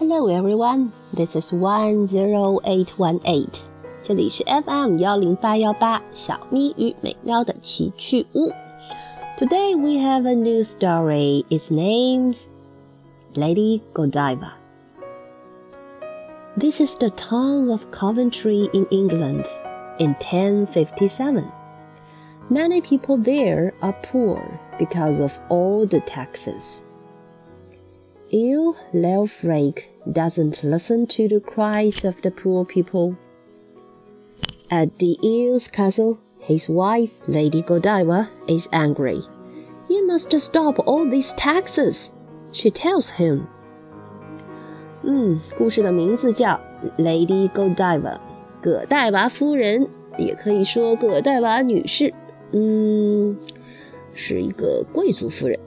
Hello everyone, this is one zero eight one eight. 这里是 FM 幺零八幺八小咪与美妙的奇趣屋。Today we have a new story. Its name's Lady Godiva. This is the town of Coventry in England in 1057. Many people there are poor because of all the taxes. ill Leofric doesn't listen to the cries of the poor people. At the Earl's castle, his wife, Lady Godiva, is angry. You must stop all these taxes, she tells him. 嗯，故事的名字叫《Lady Godiva》，葛黛娃夫人，也可以说葛黛娃女士。嗯，是一个贵族夫人。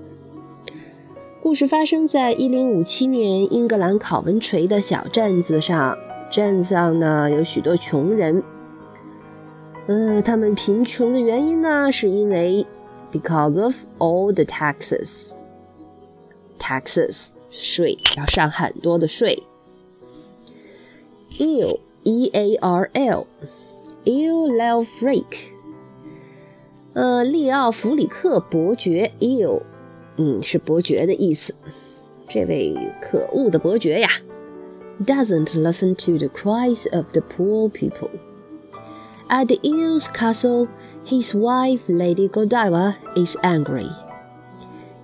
故事发生在一零五七年，英格兰考文垂的小镇子上。镇上呢有许多穷人，呃，他们贫穷的原因呢，是因为 because of all the taxes，taxes 税要上很多的税。Earl E A R L Earl Leofric，呃，利奥弗里克伯爵 ill。嗯，是伯爵的意思。这位可恶的伯爵呀，doesn't listen to the cries of the poor people. At the Earl's castle, his wife, Lady Godiva, is angry.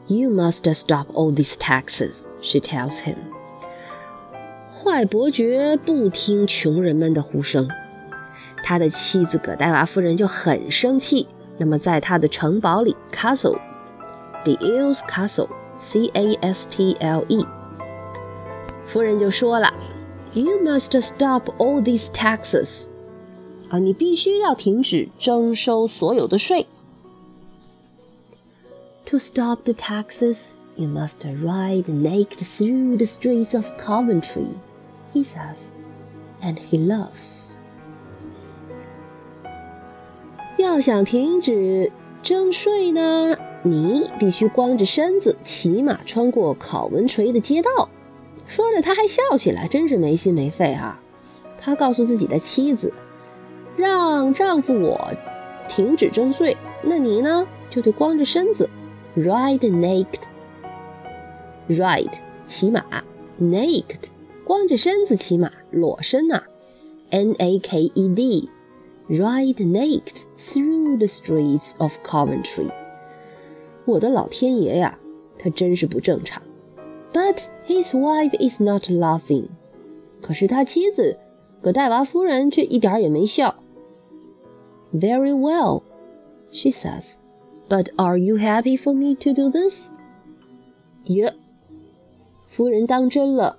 You must stop all these taxes, she tells him. 坏伯爵不听穷人们的呼声，他的妻子葛黛娃夫人就很生气。那么，在他的城堡里，castle。The Earl's Castle，C A S T L E。夫人就说了：“You must stop all these taxes。”啊，你必须要停止征收所有的税。To stop the taxes, you must ride naked through the streets of Coventry, he says, and he laughs. 要想停止征税呢？你必须光着身子骑马穿过考文垂的街道。说着，他还笑起来，真是没心没肺啊！他告诉自己的妻子：“让丈夫我停止征税，那你呢，就得光着身子，ride naked，ride 骑马，naked 光着身子骑马，裸身呐，n a k e d，ride naked through the streets of Coventry。”我的老天爷呀，他真是不正常。But his wife is not laughing。可是他妻子葛黛娃夫人却一点也没笑。Very well, she says. But are you happy for me to do this? 耶，夫人当真了。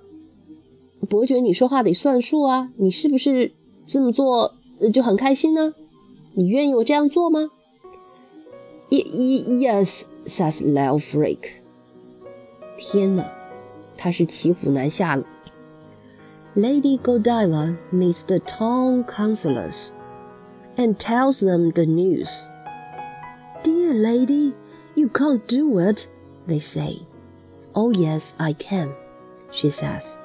伯爵，你说话得算数啊！你是不是这么做就很开心呢？你愿意我这样做吗？Yes, says Leofric。天哪，他是骑虎难下了。Lady Godiva meets the town councillors and tells them the news. Dear lady, you can't do it, they say. Oh, yes, I can, she says.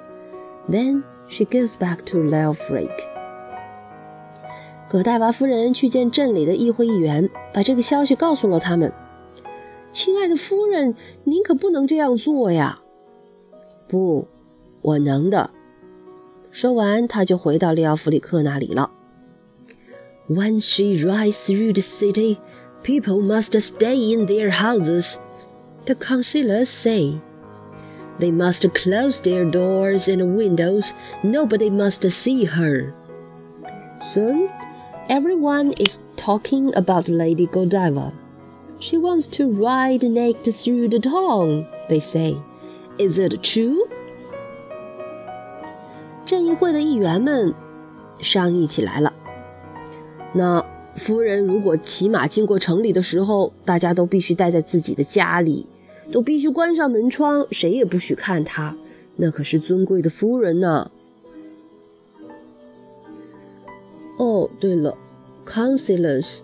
Then she goes back to Leofric. 葛黛娃夫人去见镇里的议会议员，把这个消息告诉了他们。 亲爱的夫人，您可不能这样做呀！不，我能的。说完，他就回到利奥弗里克那里了。When she rides through the city, people must stay in their houses. The councillors say. They must close their doors and windows. Nobody must see her. Soon, everyone is talking about Lady Godiva. She wants to ride naked through the town, they say. Is it true? 镇议会的议员们商议起来了。那夫人如果骑马经过城里的时候，大家都必须待在自己的家里，都必须关上门窗，谁也不许看她。那可是尊贵的夫人呢。哦，对了，councillors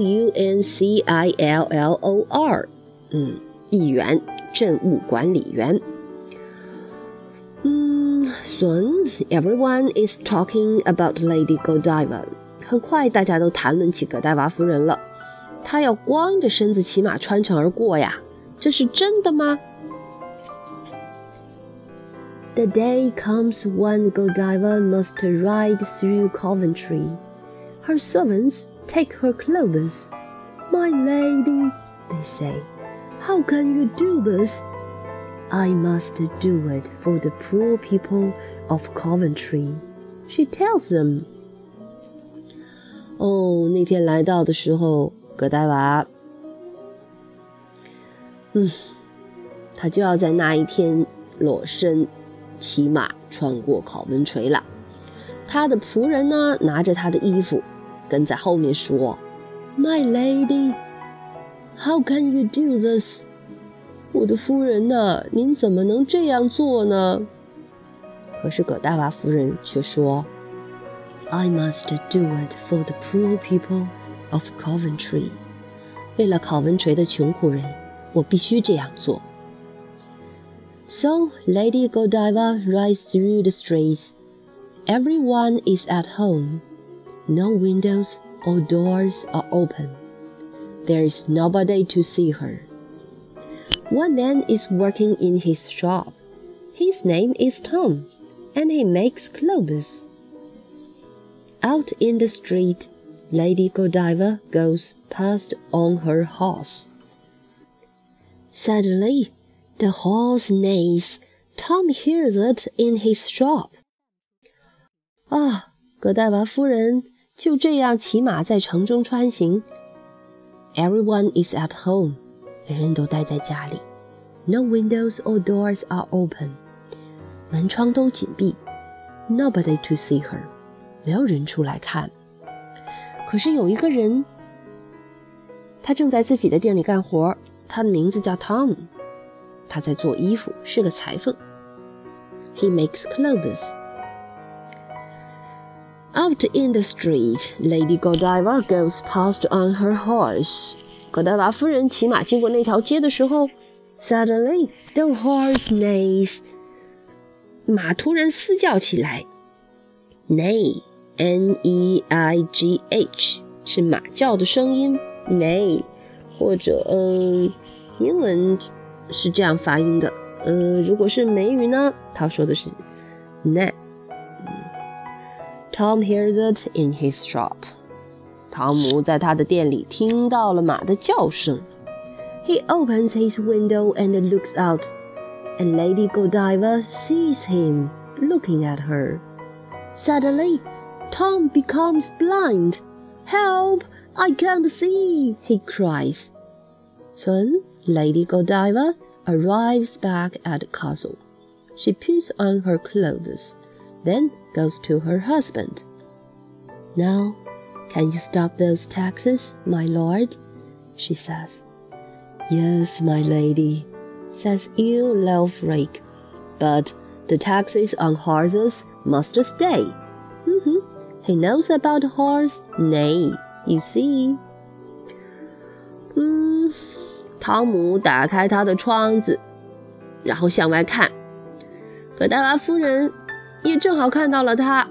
U N C I L L O R，嗯，议员、政务管理员。嗯， Soon everyone is talking about Lady Godiva。很快，大家都谈论起葛黛娃夫人了。她要光着身子骑马穿城而过呀，这是真的吗？The day comes when Godiva must ride through Coventry. Her servants take her clothes. My lady, they say, how can you do this? I must do it for the poor people of Coventry, she tells them. 哦，那天来到的时候，葛黛娃，嗯，他就要在那一天裸身骑马穿过考文垂了。他的仆人呢，拿着他的衣服， 跟在后面说：“My lady, how can you do this？” 我的夫人呐，您怎么能这样做呢？可是葛大娃夫人却说：“I must do it for the poor people of Coventry。为了考文垂的穷苦人，我必须这样做。” So Lady Godiva rides through the streets. Everyone is at home. No windows or doors are open. There is nobody to see her. One man is working in his shop. His name is Tom, and he makes clothes. Out in the street, Lady Godiva goes past on her horse. Suddenly, the horse neighs. Tom hears it in his shop. 啊，葛黛娃夫人 就这样骑马在城中穿行。Everyone is at home. 人人都待在家里，No windows or doors are open，门窗都紧闭，Nobody to see her，没有人出来看。可是有一个人，他正在自己的店里干活，他的名字叫 Tom，他在做衣服，是个裁缝。He makes clothes. Out in the street, Lady Godiva goes past on her horse. 葛黛娃夫人骑马经过那条街的时候，Suddenly the horse neighs，马突然嘶叫起来。Neigh，N-E-I-G-H 是马叫的声音，neigh，或者嗯，英文是这样发音的。嗯，如果是美语呢，他说的是 neigh。 Tom hears it in his shop. 汤姆在他的店里听到了马的叫声。He opens his window and looks out, and Lady Godiva sees him looking at her. Suddenly, Tom becomes blind. Help! I can't see! he cries. Soon, Lady Godiva arrives back at the castle. She puts on her clothes, then goes to her husband. Now, can you stop those taxes, my lord? she says. Yes, my lady, says Earl Leofric, but the taxes on horses must stay. Mm -hmm. He knows about horse, neigh, you see. Mm, 嗯，汤姆打开他的窗子，然后向外看。葛黛娃夫人也正好看到了他。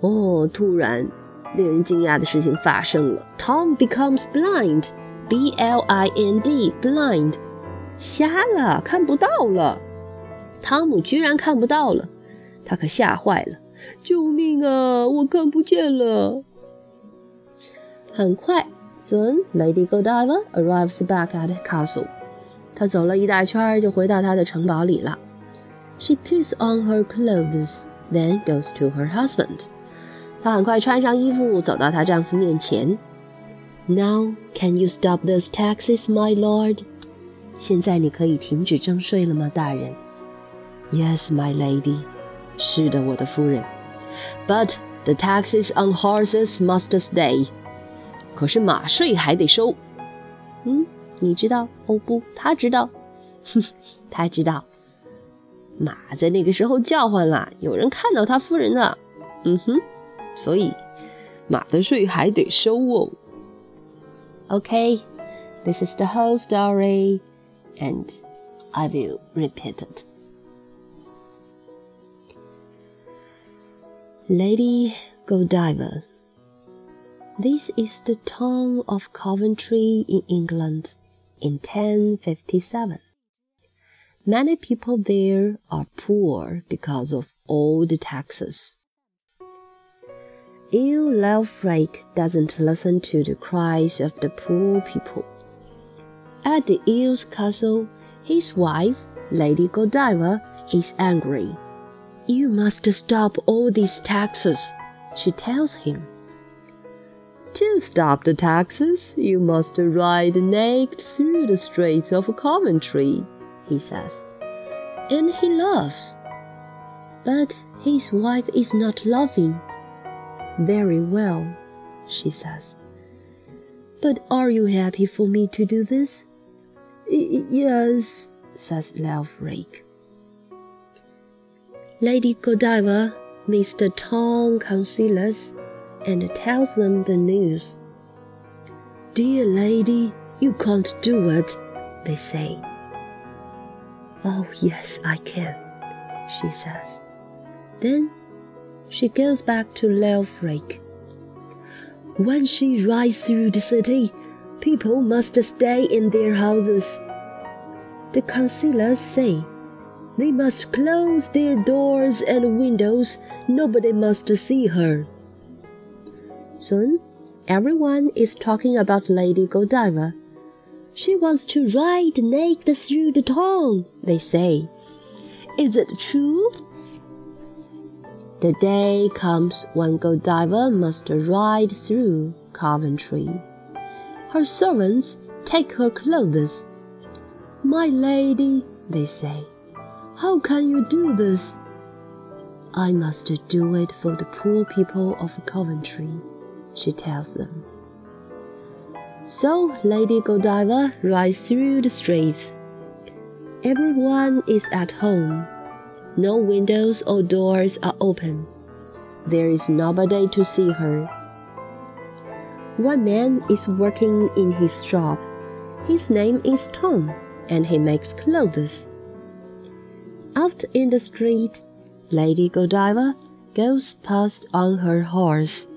哦，突然，令人惊讶的事情发生了。Tom becomes blind, B-L-I-N-D, blind，瞎了，看不到了。汤姆居然看不到了，他可吓坏了。救命啊！我看不见了。很快，Soon Lady Godiva arrives back at the castle。她走了一大圈，就回到她的城堡里了。She puts on her clothes, then goes to her husband. 她很快穿上衣服，走到她丈夫面前。Now can you stop those taxes, my lord？现在你可以停止征税了吗，大人？Yes, my lady。是的，我的夫人。But the taxes on horses must stay。可是马税还得收。嗯，你知道？哦不，他知道。哼，他知道。马在那个时候叫唤了，有人看到他夫人了。嗯哼。所以马的税还得收哦。Okay, this is the whole story, and I will repeat it. Lady Godiva. This is the town of Coventry in England in 1057. Many people there are poor because of all the taxes. Earl Leofric doesn't listen to the cries of the poor people. At the Earl's castle, his wife, Lady Godiva, is angry. You must stop all these taxes, she tells him. To stop the taxes, you must ride naked through the streets of a Coventry, he says. And he loves. But his wife is not loving. Very well, she says. But are you happy for me to do this? Y yes, says Leofric. Lady Godiva meets the town councillors and tells them the news. Dear lady, you can't do it, they say. Oh, yes, I can, she says. Then she goes back to Leofric. When she rides through the city, people must stay in their houses. The councillors say they must close their doors and windows. Nobody must see her. Soon, everyone is talking about Lady Godiva. She wants to ride naked through the town, they say. Is it true? The day comes when Godiva must ride through Coventry. Her servants take her clothes. My lady, they say, how can you do this? I must do it for the poor people of Coventry, she tells them. So Lady Godiva rides through the streets. Everyone is at home. No windows or doors are open. There is nobody to see her. One man is working in his shop. His name is Tom, and he makes clothes. Out in the street, Lady Godiva goes past on her horse.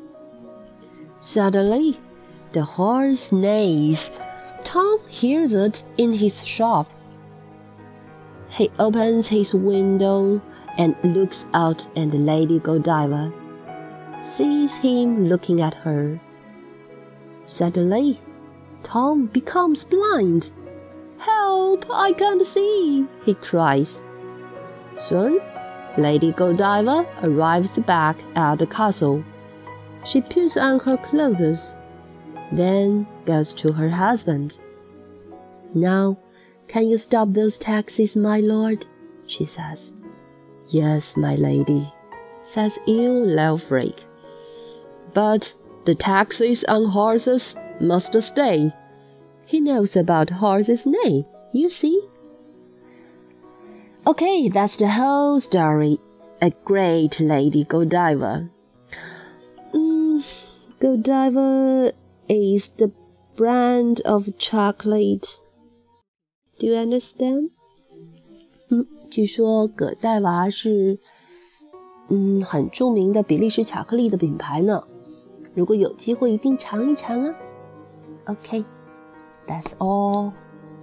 Suddenly, the horse neighs. Tom hears it in his shop. He opens his window and looks out, and Lady Godiva sees him looking at her. Suddenly, Tom becomes blind. Help! I can't see! he cries. Soon, Lady Godiva arrives back at the castle. She puts on her clothes, then goes to her husband. Now, can you stop those taxis, my lord? she says. Yes, my lady, says Earl Leofric. But the taxis on horses must stay. He knows about horses' neigh, you see. Okay, that's the whole story. A great lady Godiva. Mm, Godiva is the brand of chocolate. Do you understand? 嗯，据说葛黛娃是嗯很着名的比利时巧克力的品牌呢。如果有机会，一定尝一尝啊。Okay, that's all.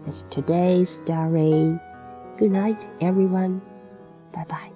That's today's story. Good night, everyone. Bye bye.